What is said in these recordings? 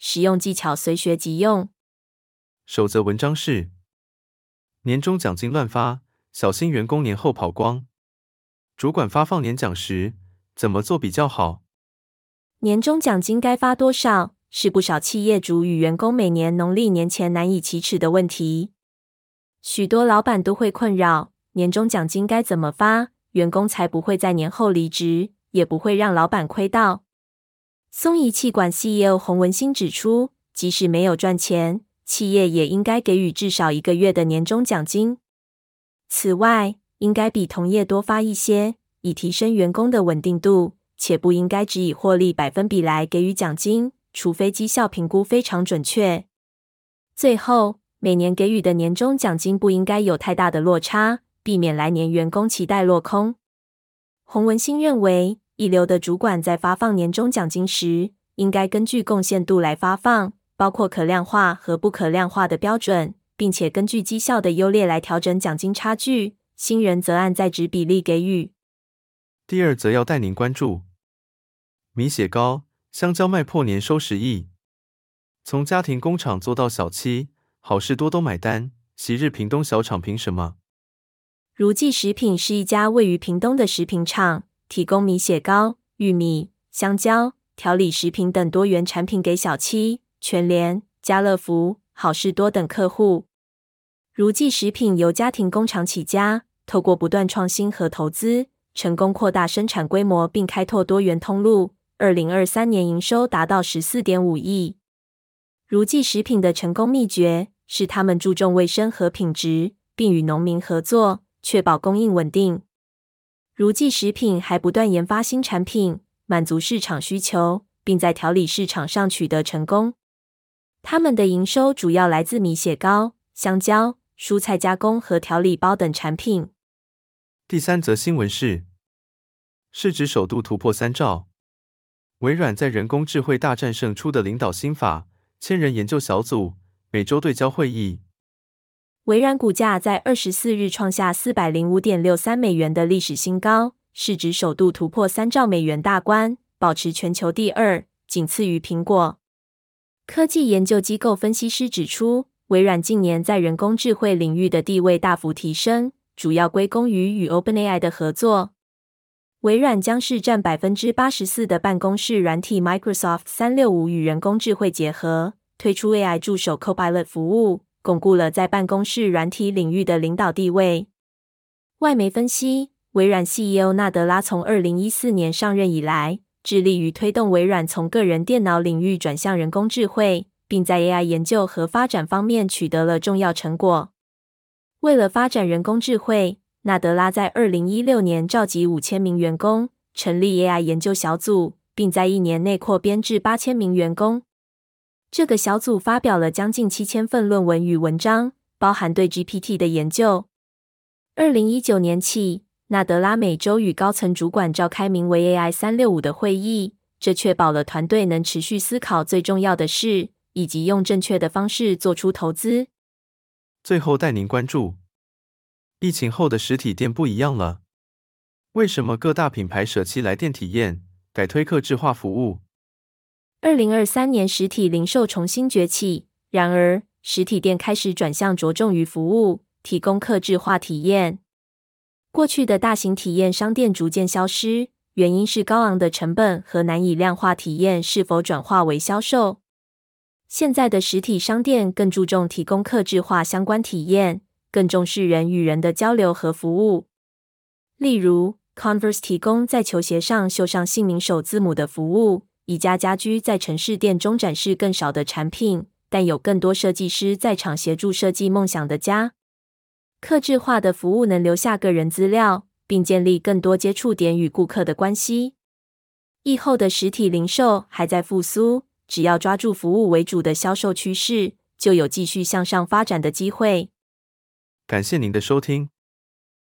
实用技巧随学即用。守则文章是：年终奖金乱发，小心员工年后跑光。主管发放年奖时，怎么做比较好？年终奖金该发多少，是不少企业主与员工每年农历年前难以启齿的问题。许多老板都会困扰：年终奖金该怎么发，员工才不会在年后离职，也不会让老板亏到。松仪气管 CEO 洪文兴指出，即使没有赚钱，企业也应该给予至少一个月的年终奖金。此外，应该比同业多发一些，以提升员工的稳定度，且不应该只以获利百分比来给予奖金，除非绩效评估非常准确。最后，每年给予的年终奖金不应该有太大的落差，避免来年员工期待落空。洪文新认为，一流的主管在发放年终奖金时，应该根据贡献度来发放，包括可量化和不可量化的标准，并且根据绩效的优劣来调整奖金差距。新人则按在职比例给予。第二则要带您关注：米血糕、香蕉卖破年收十亿，从家庭工厂做到小七，好事多都买单。昔日屏东小厂凭什么？如记食品是一家位于屏东的食品厂。提供米血糕、玉米、香蕉、调理食品等多元产品给小七、全联、家乐福、好事多等客户。如记食品由家庭工厂起家，透过不断创新和投资，成功扩大生产规模并开拓多元通路。二零二三年营收达到十四点五亿。如记食品的成功秘诀是他们注重卫生和品质，并与农民合作，确保供应稳定。如记食品还不断研发新产品，满足市场需求，并在调理市场上取得成功。他们的营收主要来自米血糕、香蕉、蔬菜加工和调理包等产品。第三则新闻是，市值首度突破三兆。微软在人工智慧大战胜出的领导心法，千人研究小组每周对焦会议。微软股价在二十四日创下四百零五点六三美元的历史新高，市值首度突破三兆美元大关，保持全球第二，仅次于苹果。科技研究机构分析师指出，微软近年在人工智慧领域的地位大幅提升，主要归功于与 OpenAI 的合作。微软将是占百分之八十四的办公室软体 Microsoft 三六五与人工智慧结合，推出 AI 助手 Copilot 服务。巩固了在办公室软体领域的领导地位。外媒分析，微软 CEO 纳德拉从二零一四年上任以来，致力于推动微软从个人电脑领域转向人工智慧，并在 AI 研究和发展方面取得了重要成果。为了发展人工智慧，纳德拉在二零一六年召集五千名员工，成立 AI 研究小组，并在一年内扩编至八千名员工。这个小组发表了将近七千份论文与文章，包含对 GPT 的研究。二零一九年起，纳德拉每周与高层主管召开名为 AI 三六五的会议，这确保了团队能持续思考最重要的事，以及用正确的方式做出投资。最后带您关注，疫情后的实体店不一样了。为什么各大品牌舍弃来店体验，改推客制化服务？二零二三年实体零售重新崛起，然而实体店开始转向着重于服务，提供客制化体验。过去的大型体验商店逐渐消失，原因是高昂的成本和难以量化体验是否转化为销售。现在的实体商店更注重提供客制化相关体验，更重视人与人的交流和服务。例如，Converse 提供在球鞋上绣上姓名首字母的服务。宜家家居在城市店中展示更少的产品，但有更多设计师在场协助设计梦想的家。客制化的服务能留下个人资料，并建立更多接触点与顾客的关系。疫后的实体零售还在复苏，只要抓住服务为主的销售趋势，就有继续向上发展的机会。感谢您的收听。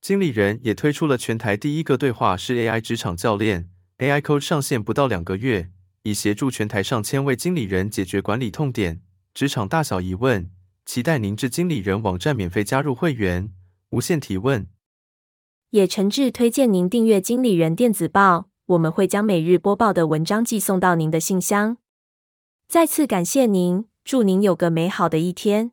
经理人也推出了全台第一个对话式 AI 职场教练，AI Coach 上线不到两个月，以协助全台上千位经理人解决管理痛点、职场大小疑问。期待您至经理人网站免费加入会员，无限提问。也诚挚推荐您订阅经理人电子报，我们会将每日播报的文章寄送到您的信箱。再次感谢您，祝您有个美好的一天。